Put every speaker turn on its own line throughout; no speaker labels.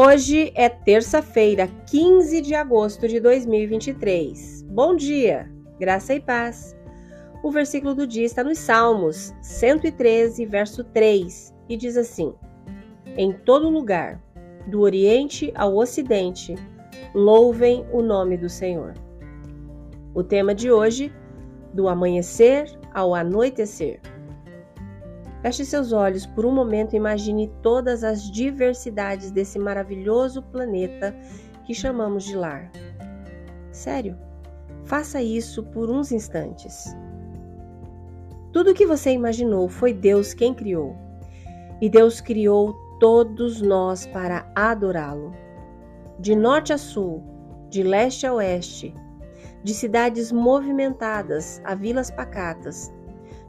Hoje é terça-feira, 15 de agosto de 2023. Bom dia, graça e paz. O versículo do dia está nos Salmos 113, verso 3, e diz assim: Em todo lugar, do Oriente ao Ocidente, louvem o nome do Senhor. O tema de hoje, do amanhecer ao anoitecer. Feche seus olhos por um momento e imagine todas as diversidades desse maravilhoso planeta que chamamos de lar. Sério, faça isso por uns instantes. Tudo o que você imaginou foi Deus quem criou. E Deus criou todos nós para adorá-lo. De norte a sul, de leste a oeste, de cidades movimentadas a vilas pacatas,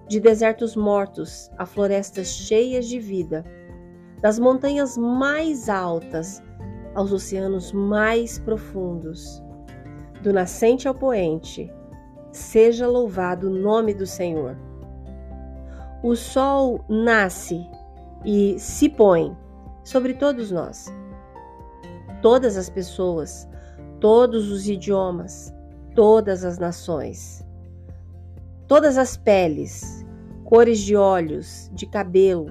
de desertos mortos a florestas cheias de vida, das montanhas mais altas aos oceanos mais profundos, do nascente ao poente, seja louvado o nome do Senhor. O sol nasce e se põe sobre todos nós. Todas as pessoas, todos os idiomas, todas as nações todas as peles, cores de olhos, de cabelo,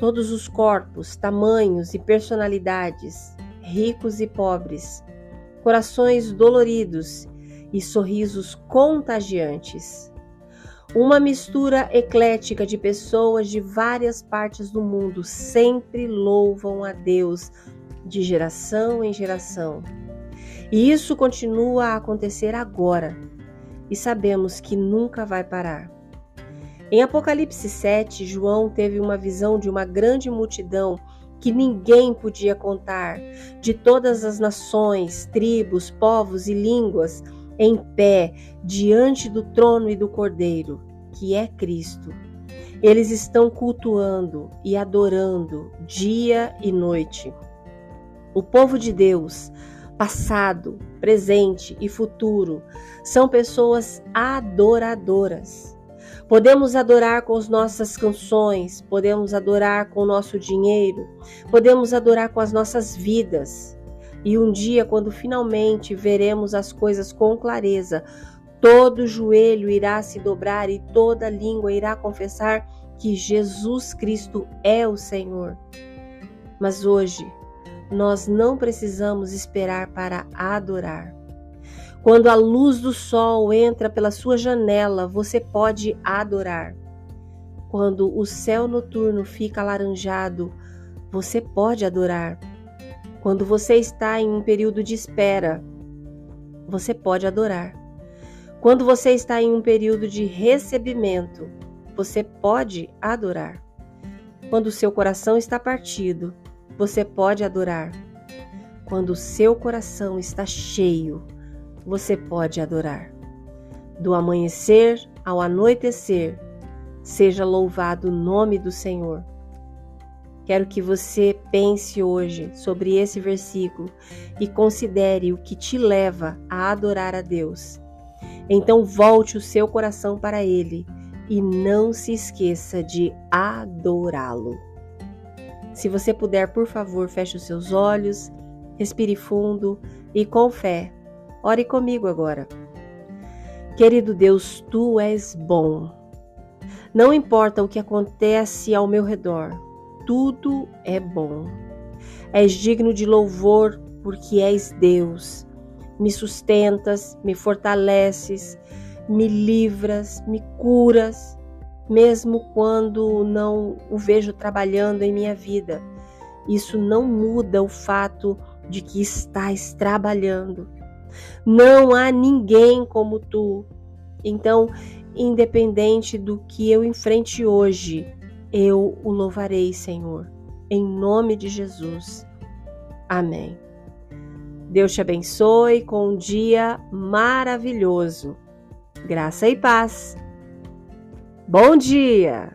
todos os corpos, tamanhos e personalidades, ricos e pobres, corações doloridos e sorrisos contagiantes. Uma mistura eclética de pessoas de várias partes do mundo sempre louvam a Deus de geração em geração. E isso continua a acontecer agora e sabemos que nunca vai parar. Em Apocalipse 7, João teve uma visão de uma grande multidão que ninguém podia contar, de todas as nações, tribos, povos e línguas, em pé diante do trono e do Cordeiro, que é Cristo. Eles estão cultuando e adorando dia e noite. O povo de Deus passado, presente e futuro. São pessoas adoradoras. Podemos adorar com as nossas canções, podemos adorar com o nosso dinheiro, podemos adorar com as nossas vidas. E um dia, quando finalmente veremos as coisas com clareza, todo joelho irá se dobrar e toda língua irá confessar que Jesus Cristo é o Senhor. Mas hoje, nós não precisamos esperar para adorar. Quando a luz do sol entra pela sua janela, você pode adorar. Quando o céu noturno fica alaranjado, você pode adorar. Quando você está em um período de espera, você pode adorar. Quando você está em um período de recebimento, você pode adorar. Quando o seu coração está partido, você pode adorar. Quando o seu coração está cheio, você pode adorar. Do amanhecer ao anoitecer, seja louvado o nome do Senhor. Quero que você pense hoje sobre esse versículo e considere o que te leva a adorar a Deus. Então volte o seu coração para Ele e não se esqueça de adorá-lo. Se você puder, por favor, feche os seus olhos, respire fundo e com fé, ore comigo agora. Querido Deus, tu és bom. Não importa o que acontece ao meu redor, tudo é bom. És digno de louvor porque és Deus. Me sustentas, me fortaleces, me livras, me curas mesmo quando não o vejo trabalhando em minha vida. Isso não muda o fato de que estás trabalhando. Não há ninguém como tu. Então, independente do que eu enfrente hoje, eu o louvarei, Senhor, em nome de Jesus. Amém. Deus te abençoe com um dia maravilhoso. Graça e paz. Bom dia!